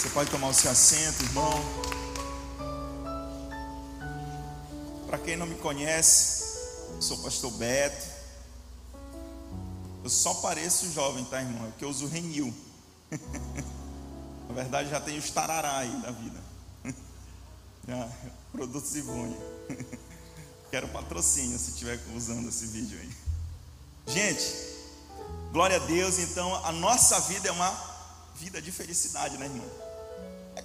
Você pode tomar o seu assento, irmão. Para quem não me conhece, eu sou o pastor Beto. Eu só pareço jovem, tá, irmão? É porque eu uso Renil. Na verdade, já tenho os tarará aí da vida. Já, produtos Ivone. Quero patrocínio se estiver usando esse vídeo aí. Gente, glória a Deus. Então, a nossa vida é uma vida de felicidade, né, irmão?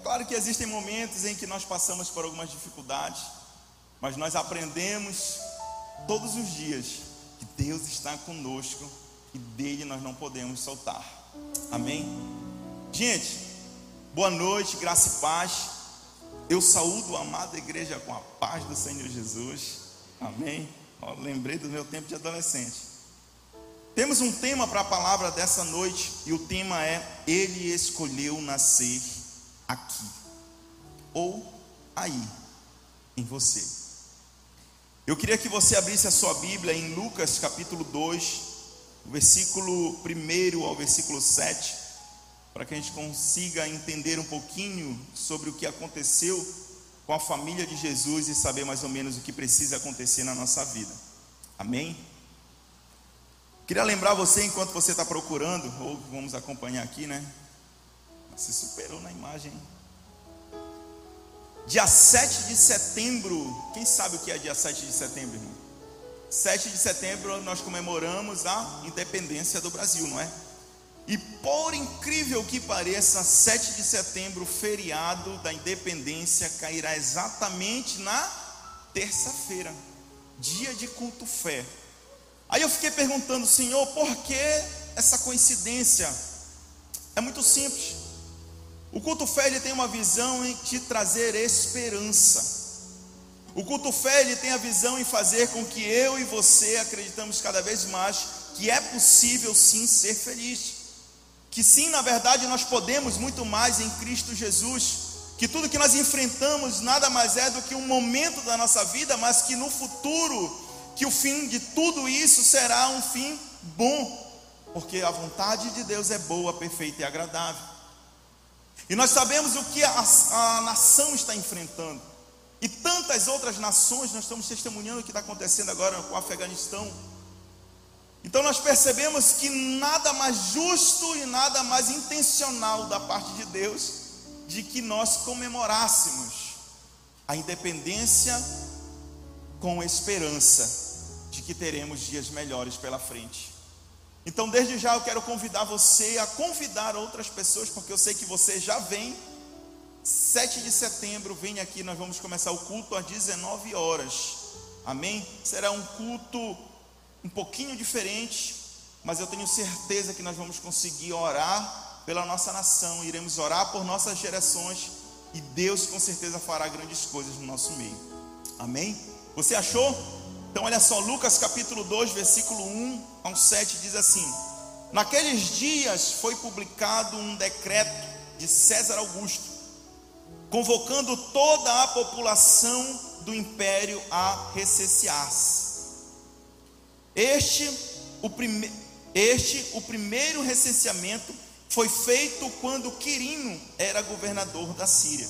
Claro que existem momentos em que nós passamos por algumas dificuldades, mas nós aprendemos todos os dias que Deus está conosco e dele nós não podemos soltar. Amém? Gente, boa noite, graça e paz. Eu saúdo a amada igreja com a paz do Senhor Jesus. Amém? Ó, lembrei do meu tempo de adolescente. Temos um tema para a palavra dessa noite e o tema é Ele escolheu nascer aqui ou aí em você. Eu queria que você abrisse a sua Bíblia em Lucas capítulo 2, versículo 1 ao versículo 7, para que a gente consiga entender um pouquinho sobre o que aconteceu com a família de Jesus e saber mais ou menos o que precisa acontecer na nossa vida. Amém? Queria lembrar você, enquanto você está procurando, ou vamos acompanhar aqui, né? Você superou na imagem. Dia 7 de setembro, quem sabe o que é dia 7 de setembro, irmão? 7 de setembro nós comemoramos a independência do Brasil, não é? E por incrível que pareça, 7 de setembro, feriado da independência, cairá exatamente na terça-feira, dia de culto fé. Aí eu fiquei perguntando, Senhor, por que essa coincidência? É muito simples. O culto fé ele tem uma visão em te trazer esperança. O culto fé ele tem a visão em fazer com que eu e você acreditamos cada vez mais que é possível sim ser feliz. Que sim, na verdade, nós podemos muito mais em Cristo Jesus. Que tudo que nós enfrentamos nada mais é do que um momento da nossa vida, mas que no futuro que o fim de tudo isso será um fim bom, porque a vontade de Deus é boa, perfeita e agradável. E nós sabemos o que a, a nação está enfrentando, e tantas outras nações, nós estamos testemunhando o que está acontecendo agora com o Afeganistão. Então nós percebemos que nada mais justo e nada mais intencional da parte de Deus de que nós comemorássemos a independência com esperança de que teremos dias melhores pela frente. Então, desde já eu quero convidar você a convidar outras pessoas, porque eu sei que você já vem. 7 de setembro, vem aqui, nós vamos começar o culto às 19 horas. Amém? Será um culto um pouquinho diferente, mas eu tenho certeza que nós vamos conseguir orar pela nossa nação, iremos orar por nossas gerações e Deus com certeza fará grandes coisas no nosso meio. Amém? Você achou? Então, olha só, Lucas capítulo 2, versículo 1 ao 7 diz assim: Naqueles dias foi publicado um decreto de César Augusto, convocando toda a população do império a recensear-se. Este, o este, o primeiro recenseamento, foi feito quando Quirino era governador da Síria.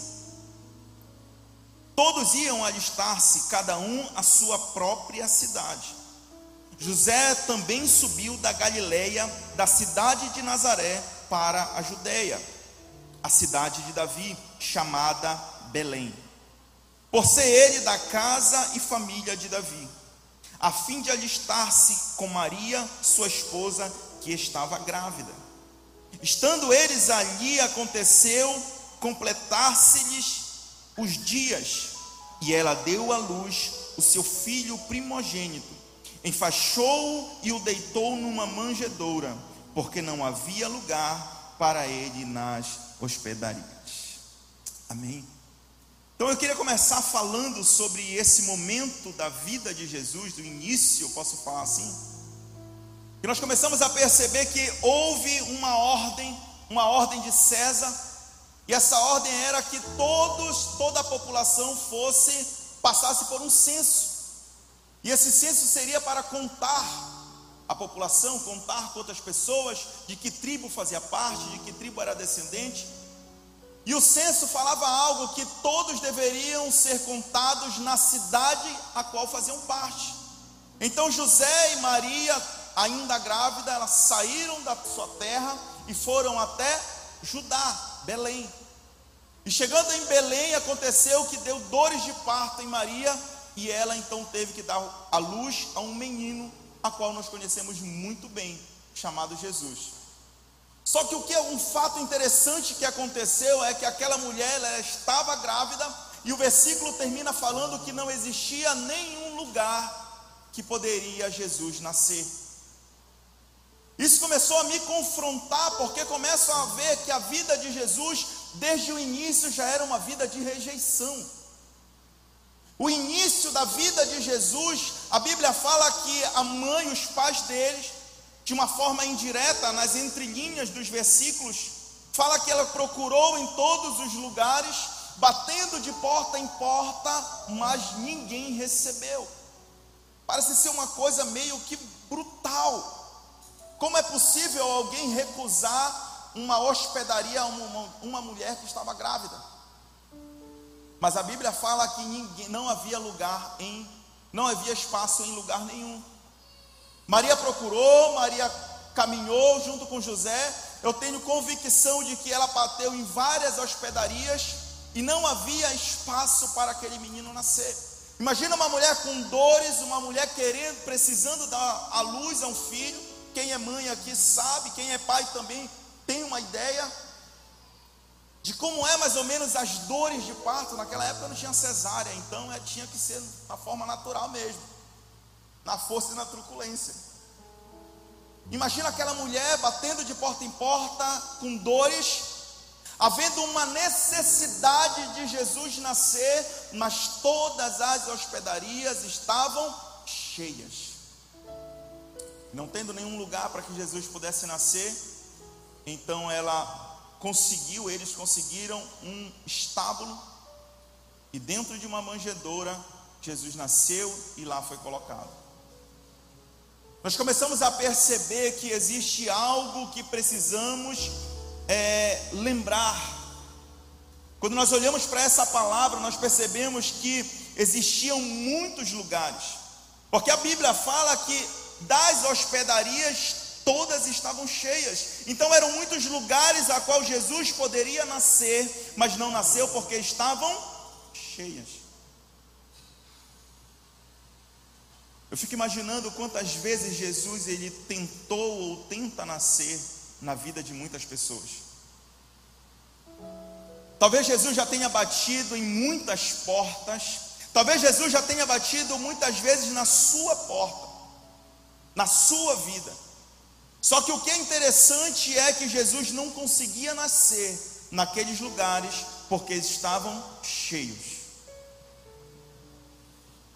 Todos iam alistar-se, cada um à sua própria cidade. José também subiu da Galileia, da cidade de Nazaré, para a Judéia, a cidade de Davi, chamada Belém. Por ser ele da casa e família de Davi, a fim de alistar-se com Maria, sua esposa, que estava grávida. Estando eles ali, aconteceu completar-se-lhes os dias, e ela deu à luz o seu filho primogênito, enfaixou-o e o deitou numa manjedoura, porque não havia lugar para ele nas hospedarias. Amém. Então eu queria começar falando sobre esse momento da vida de Jesus, do início, posso falar assim? Que nós começamos a perceber que houve uma ordem, uma ordem de César e essa ordem era que todos, toda a população fosse passasse por um censo. E esse censo seria para contar a população, contar quantas pessoas, de que tribo fazia parte, de que tribo era descendente. E o censo falava algo que todos deveriam ser contados na cidade a qual faziam parte. Então José e Maria, ainda grávida, elas saíram da sua terra e foram até Judá, Belém. E chegando em Belém, aconteceu que deu dores de parto em Maria, e ela então teve que dar a luz a um menino, a qual nós conhecemos muito bem, chamado Jesus. Só que o que é um fato interessante que aconteceu é que aquela mulher estava grávida e o versículo termina falando que não existia nenhum lugar que poderia Jesus nascer. Isso começou a me confrontar, porque começo a ver que a vida de Jesus, desde o início, já era uma vida de rejeição. O início da vida de Jesus, a Bíblia fala que a mãe, os pais deles, de uma forma indireta, nas entrelinhas dos versículos, fala que ela procurou em todos os lugares, batendo de porta em porta, mas ninguém recebeu. Parece ser uma coisa meio que brutal. Como é possível alguém recusar uma hospedaria a uma, uma mulher que estava grávida? Mas a Bíblia fala que ninguém, não havia lugar em, não havia espaço em lugar nenhum. Maria procurou, Maria caminhou junto com José. Eu tenho convicção de que ela bateu em várias hospedarias e não havia espaço para aquele menino nascer. Imagina uma mulher com dores, uma mulher querendo, precisando dar a luz a um filho. Quem é mãe aqui sabe, quem é pai também tem uma ideia de como é mais ou menos as dores de parto. Naquela época não tinha cesárea, então é, tinha que ser na forma natural mesmo, na força e na truculência. Imagina aquela mulher batendo de porta em porta, com dores, havendo uma necessidade de Jesus nascer, mas todas as hospedarias estavam cheias. Não tendo nenhum lugar para que Jesus pudesse nascer, então ela conseguiu, eles conseguiram um estábulo, e dentro de uma manjedoura, Jesus nasceu e lá foi colocado. Nós começamos a perceber que existe algo que precisamos é, lembrar. Quando nós olhamos para essa palavra, nós percebemos que existiam muitos lugares, porque a Bíblia fala que das hospedarias todas estavam cheias. Então eram muitos lugares a qual Jesus poderia nascer, mas não nasceu porque estavam cheias. Eu fico imaginando quantas vezes Jesus ele tentou ou tenta nascer na vida de muitas pessoas. Talvez Jesus já tenha batido em muitas portas, talvez Jesus já tenha batido muitas vezes na sua porta, na sua vida. Só que o que é interessante é que Jesus não conseguia nascer naqueles lugares porque estavam cheios.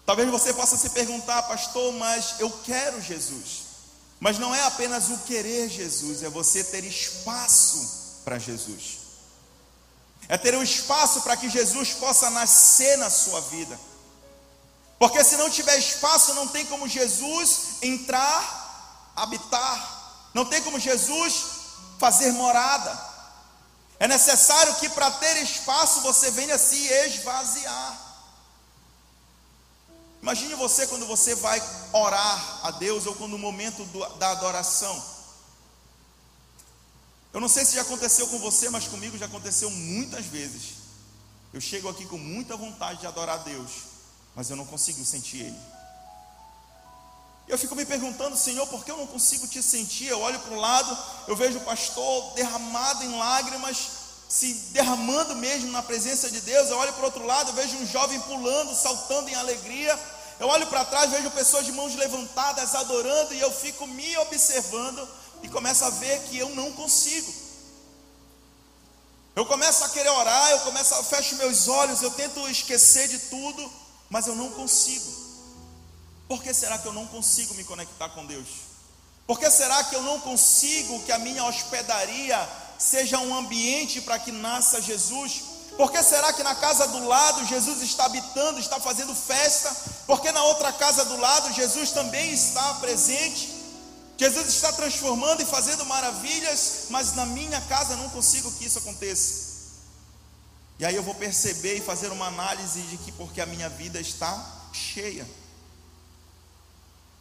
Talvez você possa se perguntar, pastor, mas eu quero Jesus. Mas não é apenas o querer Jesus, é você ter espaço para Jesus. É ter um espaço para que Jesus possa nascer na sua vida. Porque se não tiver espaço, não tem como Jesus entrar, habitar. Não tem como Jesus fazer morada. É necessário que para ter espaço você venha se esvaziar. Imagine você quando você vai orar a Deus ou quando no momento do, da adoração. Eu não sei se já aconteceu com você, mas comigo já aconteceu muitas vezes. Eu chego aqui com muita vontade de adorar a Deus, mas eu não consigo sentir Ele. Eu fico me perguntando, Senhor, por que eu não consigo te sentir? Eu olho para o lado, eu vejo o pastor derramado em lágrimas, se derramando mesmo na presença de Deus. Eu olho para o outro lado, eu vejo um jovem pulando, saltando em alegria. Eu olho para trás, vejo pessoas de mãos levantadas adorando e eu fico me observando e começo a ver que eu não consigo. Eu começo a querer orar, eu começo a fecho meus olhos, eu tento esquecer de tudo, mas eu não consigo. Por que será que eu não consigo me conectar com Deus? Por que será que eu não consigo que a minha hospedaria seja um ambiente para que nasça Jesus. Por que será que na casa do lado Jesus está habitando, está fazendo festa? Porque na outra casa do lado Jesus também está presente. Jesus está transformando e fazendo maravilhas, mas na minha casa não consigo que isso aconteça. E aí eu vou perceber e fazer uma análise de que porque a minha vida está cheia.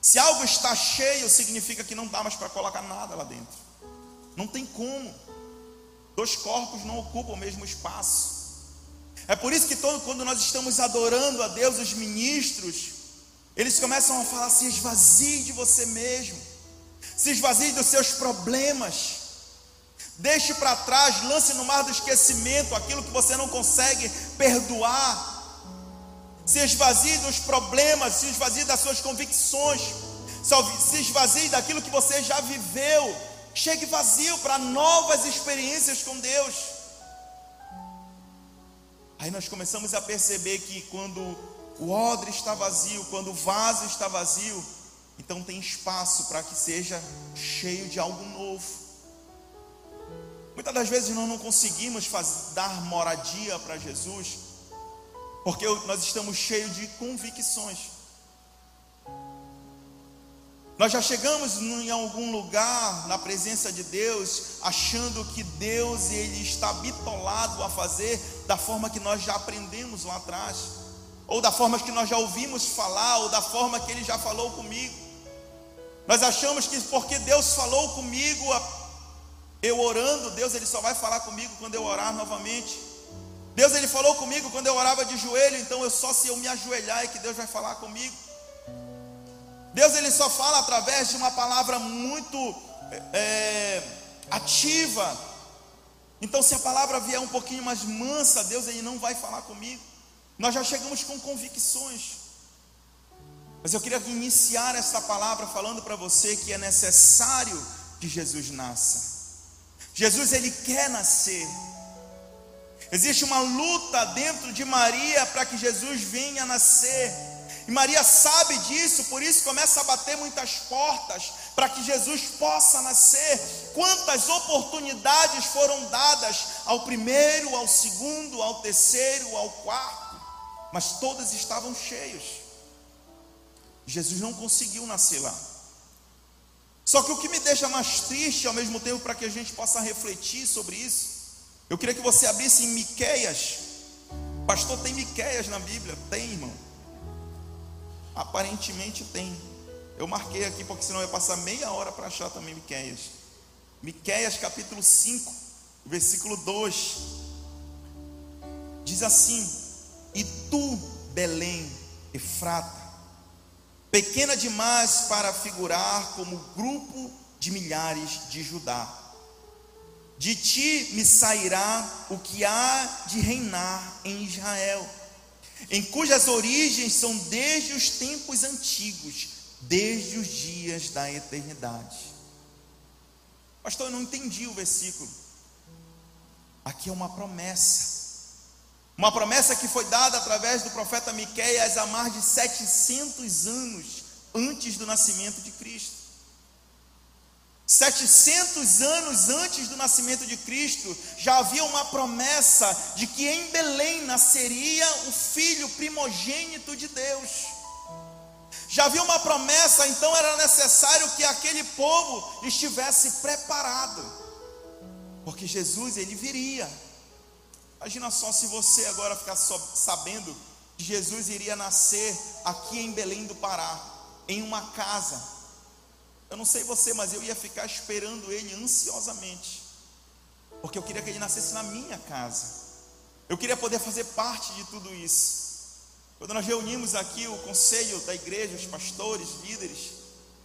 Se algo está cheio, significa que não dá mais para colocar nada lá dentro. Não tem como. Dois corpos não ocupam o mesmo espaço. É por isso que todo, quando nós estamos adorando a Deus, os ministros, eles começam a falar: se esvazie de você mesmo, se esvazie dos seus problemas, deixe para trás, lance no mar do esquecimento aquilo que você não consegue perdoar se esvazie dos problemas, se esvazie das suas convicções, se esvazie daquilo que você já viveu. Chegue vazio para novas experiências com Deus. Aí nós começamos a perceber que quando o odre está vazio, quando o vaso está vazio, então tem espaço para que seja cheio de algo novo. Muitas das vezes nós não conseguimos dar moradia para Jesus porque nós estamos cheios de convicções. Nós já chegamos em algum lugar na presença de Deus, achando que Deus ele está bitolado a fazer da forma que nós já aprendemos lá atrás, ou da forma que nós já ouvimos falar, ou da forma que ele já falou comigo. Nós achamos que porque Deus falou comigo, eu orando, Deus ele só vai falar comigo quando eu orar novamente. Deus ele falou comigo quando eu orava de joelho, então eu só se eu me ajoelhar é que Deus vai falar comigo. Deus ele só fala através de uma palavra muito é, ativa. Então se a palavra vier um pouquinho mais mansa, Deus ele não vai falar comigo. Nós já chegamos com convicções. Mas eu queria iniciar essa palavra falando para você que é necessário que Jesus nasça. Jesus ele quer nascer. Existe uma luta dentro de Maria para que Jesus venha nascer. E Maria sabe disso, por isso começa a bater muitas portas para que Jesus possa nascer. Quantas oportunidades foram dadas ao primeiro, ao segundo, ao terceiro, ao quarto, mas todas estavam cheias. Jesus não conseguiu nascer lá. Só que o que me deixa mais triste, ao mesmo tempo, para que a gente possa refletir sobre isso, eu queria que você abrisse em Miqueias. Pastor, tem Miqueias na Bíblia? Tem, irmão. Aparentemente tem. Eu marquei aqui porque senão eu ia passar meia hora para achar também Miqueias. Miqueias capítulo 5, versículo 2. Diz assim: E tu, Belém, Efrata, pequena demais para figurar como grupo de milhares de Judá de ti me sairá o que há de reinar em Israel, em cujas origens são desde os tempos antigos, desde os dias da eternidade. Pastor, eu não entendi o versículo. Aqui é uma promessa. Uma promessa que foi dada através do profeta Miqueias há mais de 700 anos antes do nascimento de Cristo. 700 anos antes do nascimento de Cristo, já havia uma promessa de que em Belém nasceria o filho primogênito de Deus. Já havia uma promessa, então era necessário que aquele povo estivesse preparado, porque Jesus ele viria. Imagina só se você agora ficar sabendo que Jesus iria nascer aqui em Belém do Pará, em uma casa eu não sei você, mas eu ia ficar esperando ele ansiosamente, porque eu queria que ele nascesse na minha casa. Eu queria poder fazer parte de tudo isso. Quando nós reunimos aqui o conselho da igreja, os pastores, líderes,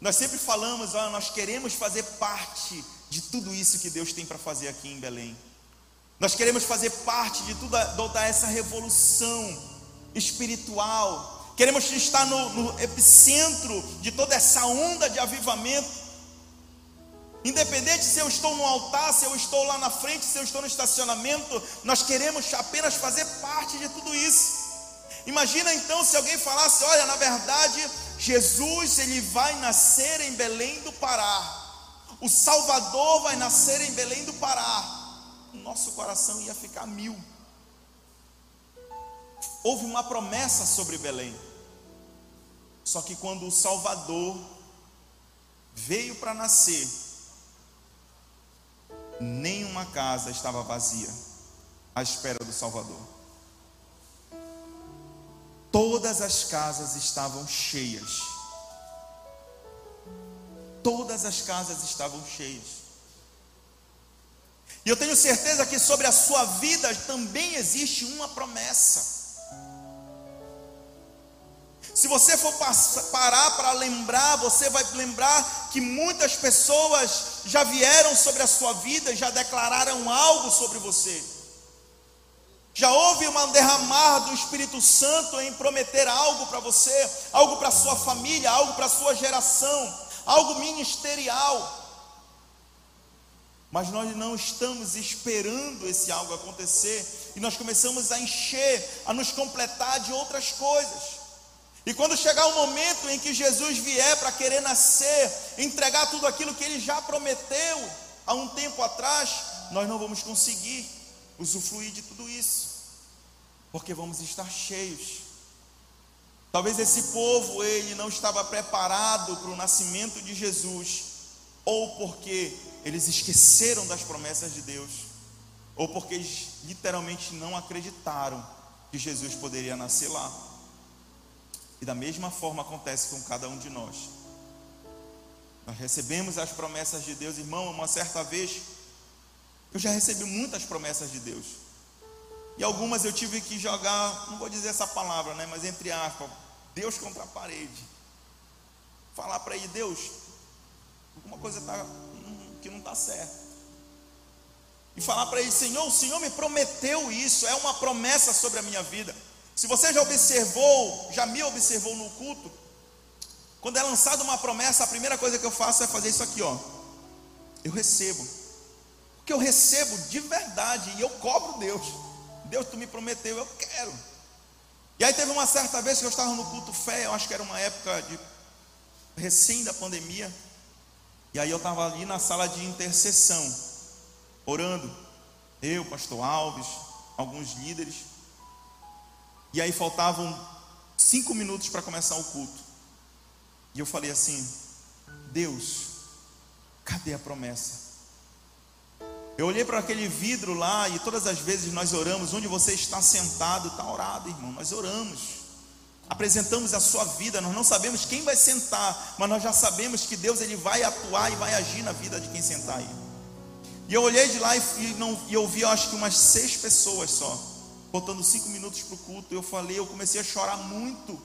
nós sempre falamos, olha, nós queremos fazer parte de tudo isso que Deus tem para fazer aqui em Belém. Nós queremos fazer parte de toda essa revolução espiritual, Queremos estar no, no epicentro de toda essa onda de avivamento. Independente se eu estou no altar, se eu estou lá na frente, se eu estou no estacionamento, nós queremos apenas fazer parte de tudo isso. Imagina então se alguém falasse: olha, na verdade, Jesus ele vai nascer em Belém do Pará. O Salvador vai nascer em Belém do Pará. O nosso coração ia ficar mil houve uma promessa sobre Belém. Só que quando o Salvador veio para nascer, nenhuma casa estava vazia. à espera do Salvador. Todas as casas estavam cheias. Todas as casas estavam cheias. E eu tenho certeza que sobre a sua vida também existe uma promessa. Se você for parar para lembrar, você vai lembrar que muitas pessoas já vieram sobre a sua vida, já declararam algo sobre você. Já houve uma derramar do Espírito Santo em prometer algo para você, algo para sua família, algo para sua geração, algo ministerial. Mas nós não estamos esperando esse algo acontecer e nós começamos a encher, a nos completar de outras coisas. E quando chegar o momento em que Jesus vier para querer nascer, entregar tudo aquilo que ele já prometeu há um tempo atrás, nós não vamos conseguir usufruir de tudo isso, porque vamos estar cheios. Talvez esse povo ele não estava preparado para o nascimento de Jesus, ou porque eles esqueceram das promessas de Deus, ou porque eles literalmente não acreditaram que Jesus poderia nascer lá. E da mesma forma acontece com cada um de nós. Nós recebemos as promessas de Deus, irmão, uma certa vez, eu já recebi muitas promessas de Deus. E algumas eu tive que jogar, não vou dizer essa palavra, né, mas entre aspas, Deus contra a parede. Falar para ele, Deus, alguma coisa tá, hum, que não está certa. E falar para ele, Senhor, o Senhor me prometeu isso, é uma promessa sobre a minha vida. Se você já observou, já me observou no culto, quando é lançada uma promessa, a primeira coisa que eu faço é fazer isso aqui, ó. Eu recebo. Porque eu recebo de verdade e eu cobro Deus. Deus, tu me prometeu, eu quero. E aí teve uma certa vez que eu estava no culto fé, eu acho que era uma época de recém da pandemia. E aí eu estava ali na sala de intercessão, orando. Eu, pastor Alves, alguns líderes. E aí faltavam cinco minutos para começar o culto. E eu falei assim: Deus, cadê a promessa? Eu olhei para aquele vidro lá e todas as vezes nós oramos, onde você está sentado, está orado, irmão. Nós oramos, apresentamos a sua vida. Nós não sabemos quem vai sentar, mas nós já sabemos que Deus ele vai atuar e vai agir na vida de quem sentar aí. E eu olhei de lá e, não, e eu vi, eu acho que umas seis pessoas só faltando cinco minutos para o culto, eu falei, eu comecei a chorar muito,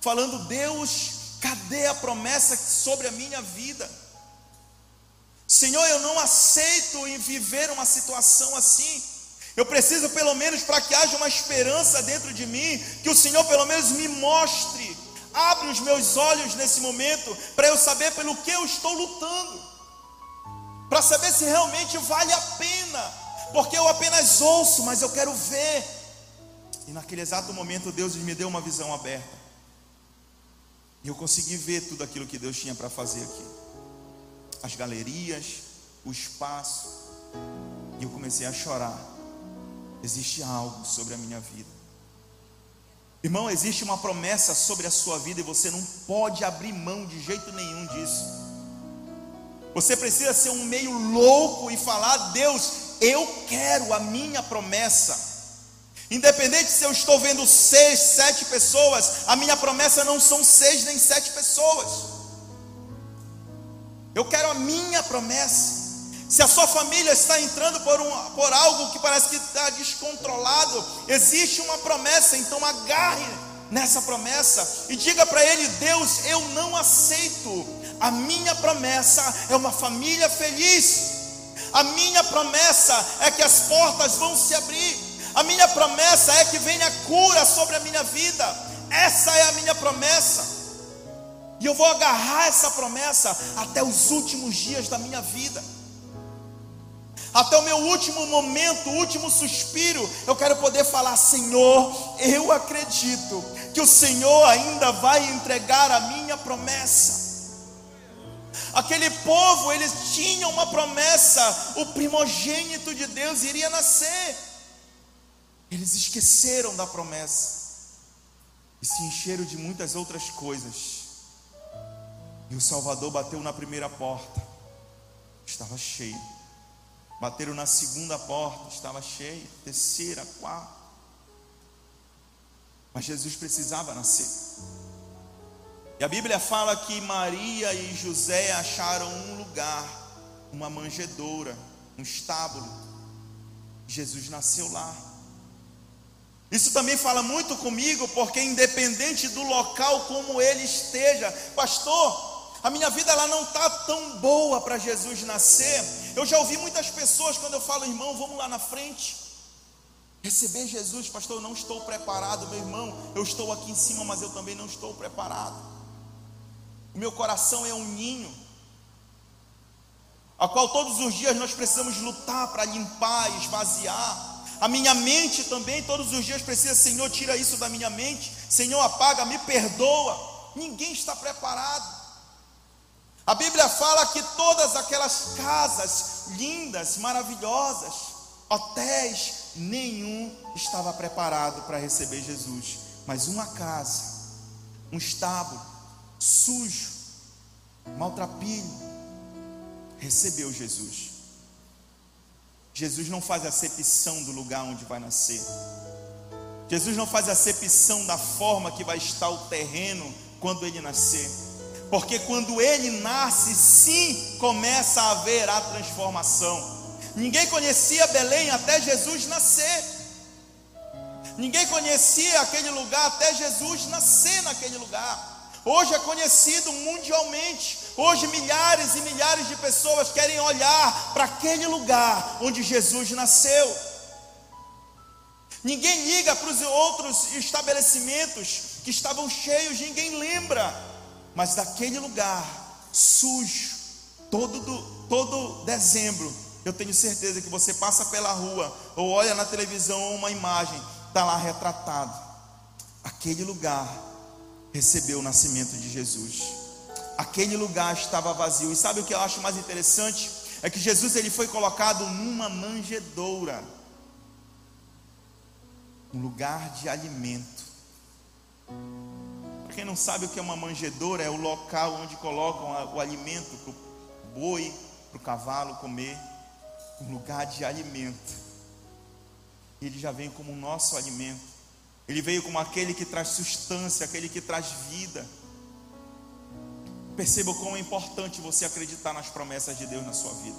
falando: Deus, cadê a promessa sobre a minha vida? Senhor, eu não aceito em viver uma situação assim. Eu preciso, pelo menos, para que haja uma esperança dentro de mim, que o Senhor, pelo menos, me mostre, abre os meus olhos nesse momento, para eu saber pelo que eu estou lutando, para saber se realmente vale a pena, porque eu apenas ouço, mas eu quero ver. E naquele exato momento Deus me deu uma visão aberta. E eu consegui ver tudo aquilo que Deus tinha para fazer aqui. As galerias, o espaço. E eu comecei a chorar. Existe algo sobre a minha vida. Irmão, existe uma promessa sobre a sua vida e você não pode abrir mão de jeito nenhum disso. Você precisa ser um meio louco e falar: Deus, eu quero a minha promessa. Independente se eu estou vendo seis, sete pessoas, a minha promessa não são seis nem sete pessoas. Eu quero a minha promessa. Se a sua família está entrando por, um, por algo que parece que está descontrolado, existe uma promessa, então agarre nessa promessa e diga para ele: Deus, eu não aceito. A minha promessa é uma família feliz. A minha promessa é que as portas vão se abrir. A minha promessa é que venha cura sobre a minha vida. Essa é a minha promessa. E eu vou agarrar essa promessa até os últimos dias da minha vida. Até o meu último momento, último suspiro, eu quero poder falar: Senhor, eu acredito que o Senhor ainda vai entregar a minha promessa. Aquele povo, eles tinham uma promessa: o primogênito de Deus iria nascer. Eles esqueceram da promessa e se encheram de muitas outras coisas. E o Salvador bateu na primeira porta, estava cheio. Bateram na segunda porta, estava cheia, terceira, quarta. Mas Jesus precisava nascer. E a Bíblia fala que Maria e José acharam um lugar, uma manjedoura, um estábulo. Jesus nasceu lá. Isso também fala muito comigo, porque independente do local como ele esteja, pastor, a minha vida ela não está tão boa para Jesus nascer. Eu já ouvi muitas pessoas quando eu falo, irmão, vamos lá na frente. Receber Jesus, pastor, eu não estou preparado, meu irmão. Eu estou aqui em cima, mas eu também não estou preparado. O meu coração é um ninho, a qual todos os dias nós precisamos lutar para limpar, esvaziar. A minha mente também, todos os dias precisa, Senhor, tira isso da minha mente, Senhor, apaga, me perdoa. Ninguém está preparado. A Bíblia fala que todas aquelas casas lindas, maravilhosas, hotéis, nenhum estava preparado para receber Jesus, mas uma casa, um estábulo, sujo, maltrapilho, recebeu Jesus. Jesus não faz acepção do lugar onde vai nascer. Jesus não faz acepção da forma que vai estar o terreno quando ele nascer. Porque quando ele nasce, sim, começa a haver a transformação. Ninguém conhecia Belém até Jesus nascer. Ninguém conhecia aquele lugar até Jesus nascer naquele lugar. Hoje é conhecido mundialmente. Hoje milhares e milhares de pessoas querem olhar para aquele lugar onde Jesus nasceu. Ninguém liga para os outros estabelecimentos que estavam cheios, ninguém lembra. Mas daquele lugar sujo, todo, do, todo dezembro, eu tenho certeza que você passa pela rua ou olha na televisão uma imagem, está lá retratado. Aquele lugar recebeu o nascimento de Jesus. Aquele lugar estava vazio. E sabe o que eu acho mais interessante? É que Jesus ele foi colocado numa manjedoura. Um lugar de alimento. Para quem não sabe o que é uma manjedoura, é o local onde colocam o alimento para o boi, para o cavalo comer. Um lugar de alimento. Ele já vem como o nosso alimento. Ele veio como aquele que traz substância, aquele que traz vida. Perceba o quão importante você acreditar nas promessas de Deus na sua vida.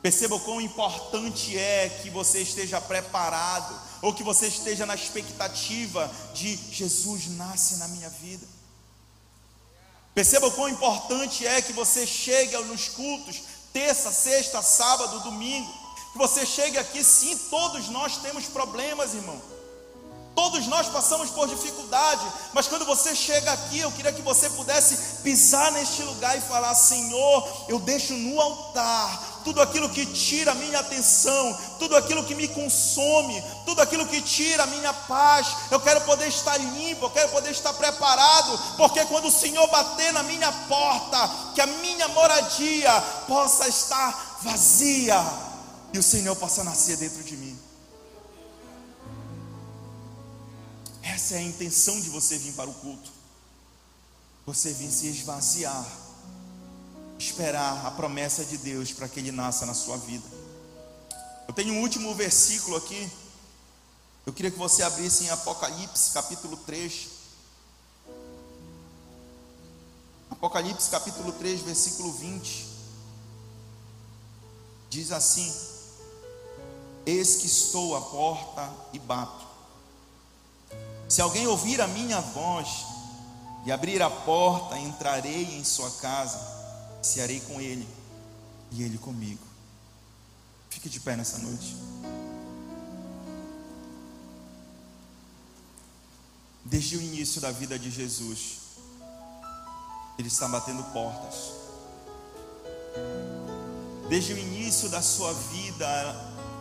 Perceba o quão importante é que você esteja preparado, ou que você esteja na expectativa de Jesus nasce na minha vida. Perceba o quão importante é que você chegue nos cultos, terça, sexta, sábado, domingo. Que você chegue aqui, sim, todos nós temos problemas, irmão. Todos nós passamos por dificuldade, mas quando você chega aqui, eu queria que você pudesse pisar neste lugar e falar: Senhor, eu deixo no altar tudo aquilo que tira a minha atenção, tudo aquilo que me consome, tudo aquilo que tira a minha paz. Eu quero poder estar limpo, eu quero poder estar preparado, porque quando o Senhor bater na minha porta, que a minha moradia possa estar vazia e o Senhor possa nascer dentro de mim. Essa é a intenção de você vir para o culto. Você vir se esvaziar, esperar a promessa de Deus para que Ele nasça na sua vida. Eu tenho um último versículo aqui. Eu queria que você abrisse em Apocalipse, capítulo 3. Apocalipse, capítulo 3, versículo 20. Diz assim: Eis que estou à porta e bato. Se alguém ouvir a minha voz e abrir a porta, entrarei em sua casa, cearei com ele e ele comigo. Fique de pé nessa noite. Desde o início da vida de Jesus, Ele está batendo portas. Desde o início da sua vida,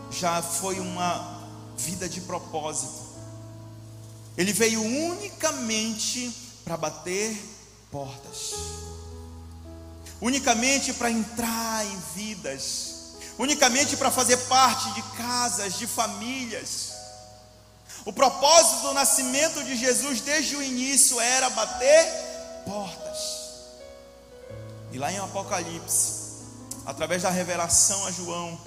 já foi uma vida de propósito. Ele veio unicamente para bater portas, unicamente para entrar em vidas, unicamente para fazer parte de casas, de famílias. O propósito do nascimento de Jesus desde o início era bater portas. E lá em Apocalipse, através da revelação a João,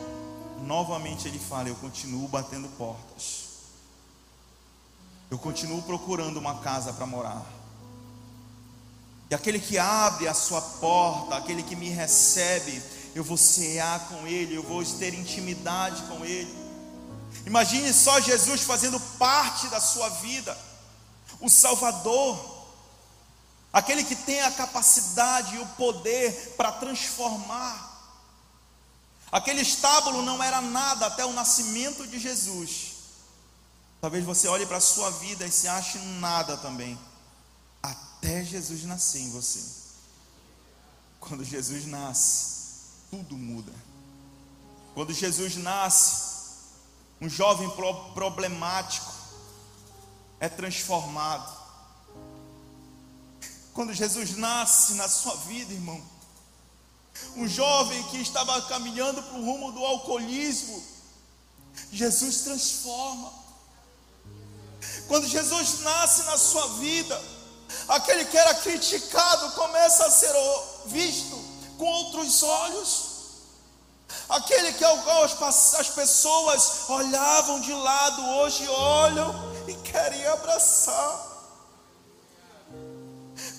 novamente ele fala: Eu continuo batendo portas. Eu continuo procurando uma casa para morar. E aquele que abre a sua porta, aquele que me recebe, eu vou cear com ele, eu vou ter intimidade com ele. Imagine só Jesus fazendo parte da sua vida, o Salvador, aquele que tem a capacidade e o poder para transformar. Aquele estábulo não era nada até o nascimento de Jesus. Talvez você olhe para a sua vida e se ache nada também, até Jesus nascer em você. Quando Jesus nasce, tudo muda. Quando Jesus nasce, um jovem problemático é transformado. Quando Jesus nasce na sua vida, irmão, um jovem que estava caminhando para o rumo do alcoolismo, Jesus transforma. Quando Jesus nasce na sua vida, aquele que era criticado começa a ser visto com outros olhos. Aquele que as, as pessoas olhavam de lado, hoje olham e querem abraçar.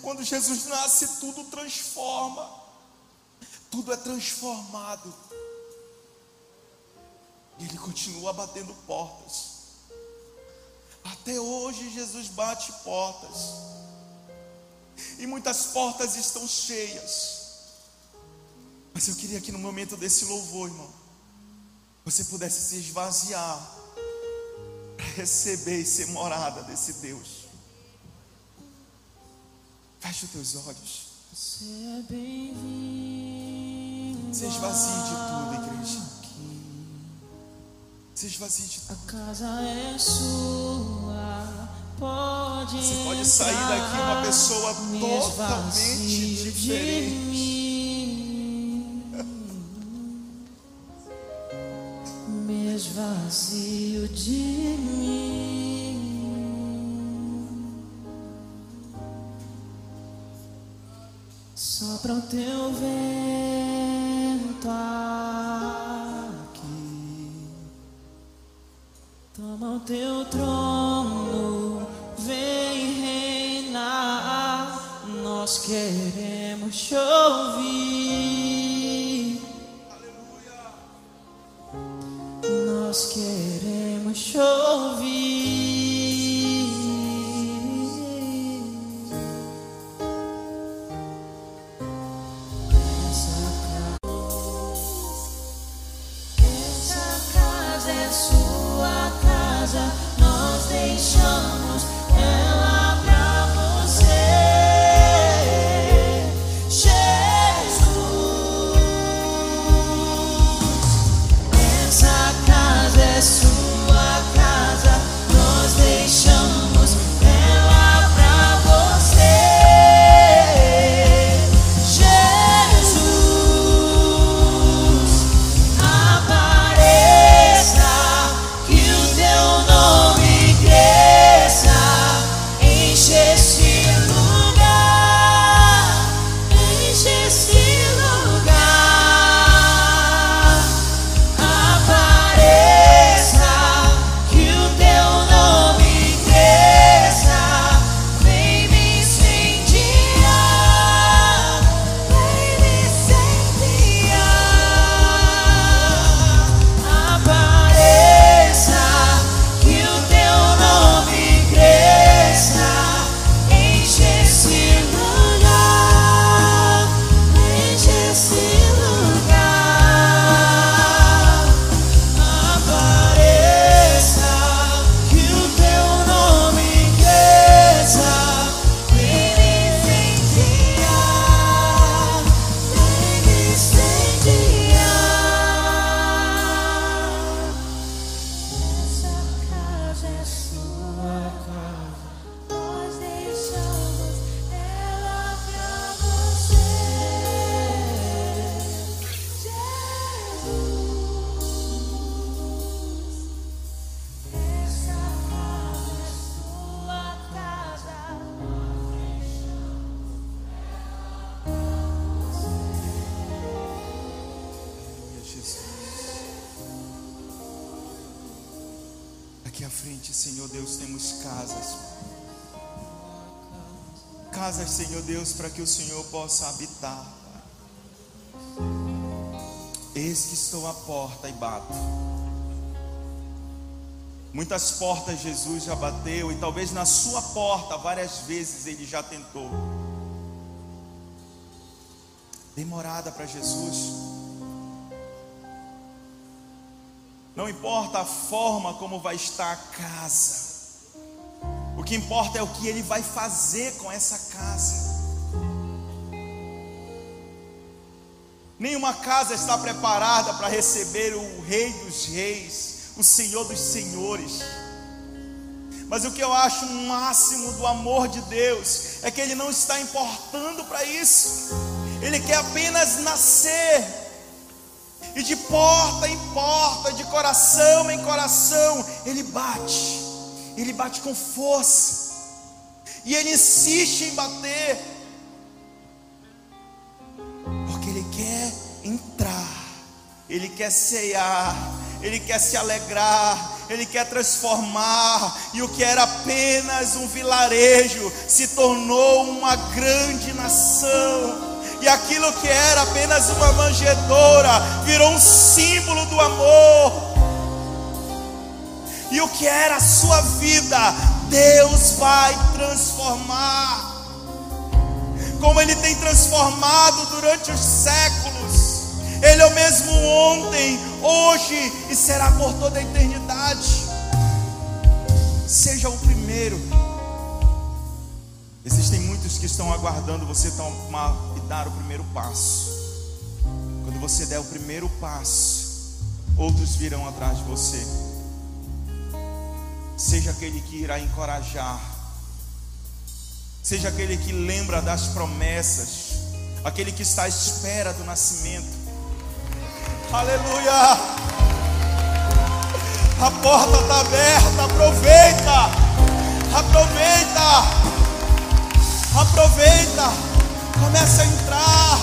Quando Jesus nasce, tudo transforma, tudo é transformado. E Ele continua batendo portas. Até hoje, Jesus bate portas, e muitas portas estão cheias. Mas eu queria que no momento desse louvor, irmão, você pudesse se esvaziar para receber e ser morada desse Deus. Feche os teus olhos. É bem-vindo. Se esvazie de tudo, igreja. Se esvazie de tudo. A casa é sua. Pode Você pode sair daqui uma pessoa totalmente diferente. vazio de mim. Sopra o teu vento aqui, toma o teu trono, Nós queremos te ouvir. Frente, Senhor Deus, temos casas. Casas, Senhor Deus, para que o Senhor possa habitar. Eis que estou à porta e bato. Muitas portas Jesus já bateu e talvez na sua porta várias vezes ele já tentou. Demorada para Jesus. Não importa a forma como vai estar a casa. O que importa é o que ele vai fazer com essa casa. Nenhuma casa está preparada para receber o Rei dos Reis, o Senhor dos Senhores. Mas o que eu acho máximo do amor de Deus é que Ele não está importando para isso, Ele quer apenas nascer, e de porta em porta, de coração em coração, Ele bate, Ele bate com força, e Ele insiste em bater, ele quer entrar, Ele quer ceiar, Ele quer se alegrar, Ele quer transformar, e o que era apenas um vilarejo se tornou uma grande nação. E aquilo que era apenas uma manjedoura virou um símbolo do amor. E o que era a sua vida, Deus vai transformar como Ele tem transformado durante os séculos. Ele é o mesmo ontem, hoje e será por toda a eternidade. Seja o primeiro. Existem muitos que estão aguardando você tomar dar o primeiro passo. Quando você der o primeiro passo, outros virão atrás de você. Seja aquele que irá encorajar Seja aquele que lembra das promessas, aquele que está à espera do nascimento. Aleluia! A porta está aberta, aproveita, aproveita, aproveita, começa a entrar.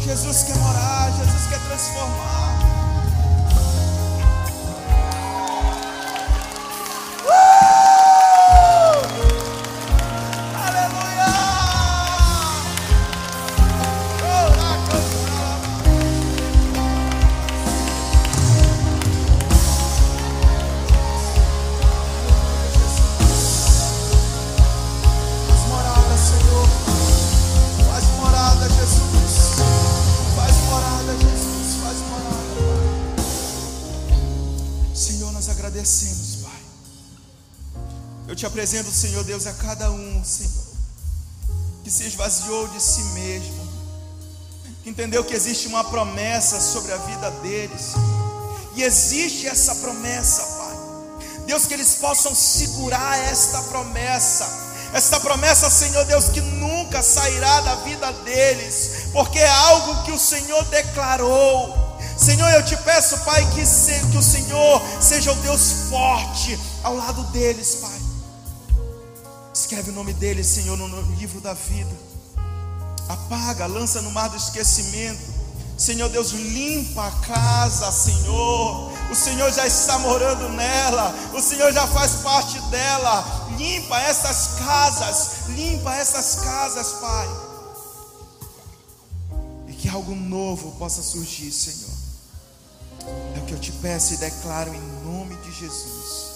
Jesus quer morar, Jesus quer transformar. Te apresento, Senhor Deus, a cada um, Senhor, que se esvaziou de si mesmo, que entendeu que existe uma promessa sobre a vida deles, e existe essa promessa, Pai. Deus, que eles possam segurar esta promessa, esta promessa, Senhor Deus, que nunca sairá da vida deles, porque é algo que o Senhor declarou. Senhor, eu te peço, Pai, que, se, que o Senhor seja o Deus forte ao lado deles, Pai. Escreve o nome dele, Senhor, no livro da vida. Apaga, lança no mar do esquecimento. Senhor Deus, limpa a casa, Senhor. O Senhor já está morando nela. O Senhor já faz parte dela. Limpa essas casas. Limpa essas casas, Pai. E que algo novo possa surgir, Senhor. É o que eu te peço e declaro em nome de Jesus.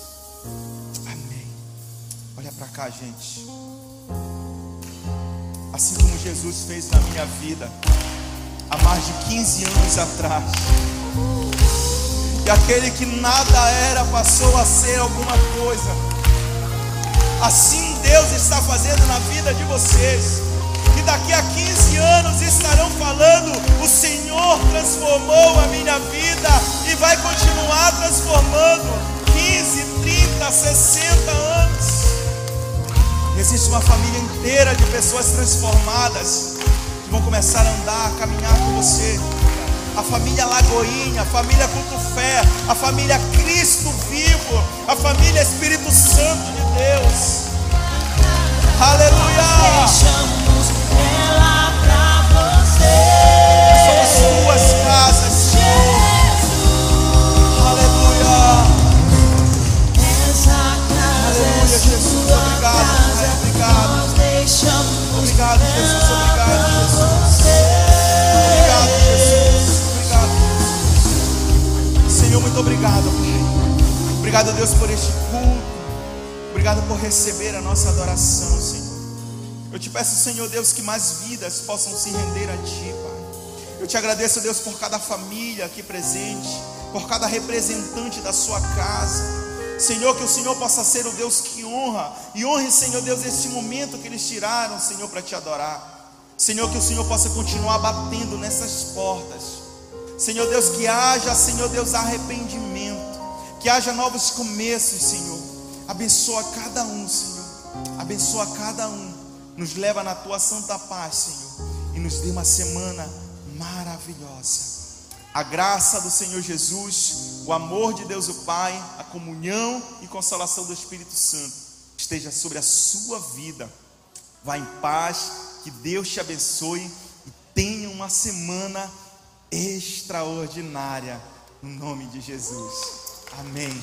Para cá, gente. Assim como Jesus fez na minha vida, há mais de 15 anos atrás. E aquele que nada era passou a ser alguma coisa. Assim Deus está fazendo na vida de vocês. Que daqui a 15 anos estarão falando: O Senhor transformou a minha vida e vai continuar transformando. 15, 30, 60 anos. Existe uma família inteira de pessoas transformadas que vão começar a andar, a caminhar com você. A família Lagoinha, a família Culto Fé, a família Cristo vivo, a família Espírito Santo de Deus. Aleluia! Obrigado, Jesus. Obrigado, Jesus. Obrigado, Jesus. Obrigado, Jesus. Senhor, muito obrigado, Pai. Obrigado, Deus, por este culto. Obrigado por receber a nossa adoração, Senhor. Eu te peço, Senhor Deus, que mais vidas possam se render a Ti, Pai. Eu te agradeço, Deus, por cada família aqui presente, por cada representante da sua casa, Senhor, que o Senhor possa ser o Deus que honra e honre, Senhor Deus, este momento que eles tiraram, Senhor, para te adorar. Senhor, que o Senhor possa continuar batendo nessas portas. Senhor Deus, que haja, Senhor Deus, arrependimento, que haja novos começos, Senhor. Abençoa cada um, Senhor. Abençoa cada um. Nos leva na tua santa paz, Senhor, e nos dê uma semana maravilhosa. A graça do Senhor Jesus, o amor de Deus o Pai, a comunhão e consolação do Espírito Santo esteja sobre a sua vida. Vá em paz, que Deus te abençoe e tenha uma semana extraordinária no nome de Jesus. Amém.